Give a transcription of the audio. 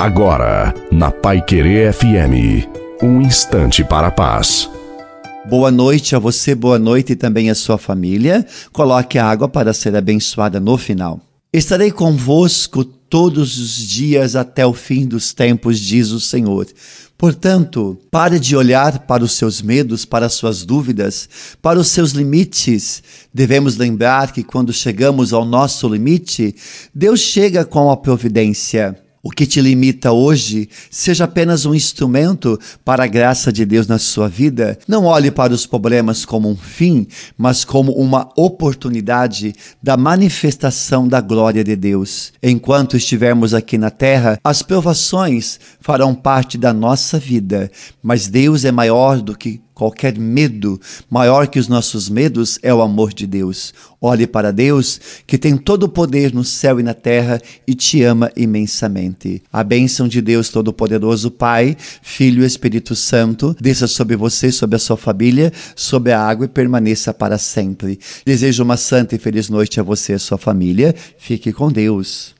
Agora, na Pai Querer FM, um instante para a paz. Boa noite a você, boa noite também a sua família. Coloque a água para ser abençoada no final. Estarei convosco todos os dias até o fim dos tempos, diz o Senhor. Portanto, pare de olhar para os seus medos, para as suas dúvidas, para os seus limites. Devemos lembrar que quando chegamos ao nosso limite, Deus chega com a providência. O que te limita hoje seja apenas um instrumento para a graça de Deus na sua vida. Não olhe para os problemas como um fim, mas como uma oportunidade da manifestação da glória de Deus. Enquanto estivermos aqui na terra, as provações farão parte da nossa vida, mas Deus é maior do que qualquer medo, maior que os nossos medos é o amor de Deus. Olhe para Deus, que tem todo o poder no céu e na terra e te ama imensamente. A bênção de Deus Todo-Poderoso, Pai, Filho e Espírito Santo, desça sobre você, sobre a sua família, sobre a água e permaneça para sempre. Desejo uma santa e feliz noite a você e a sua família. Fique com Deus.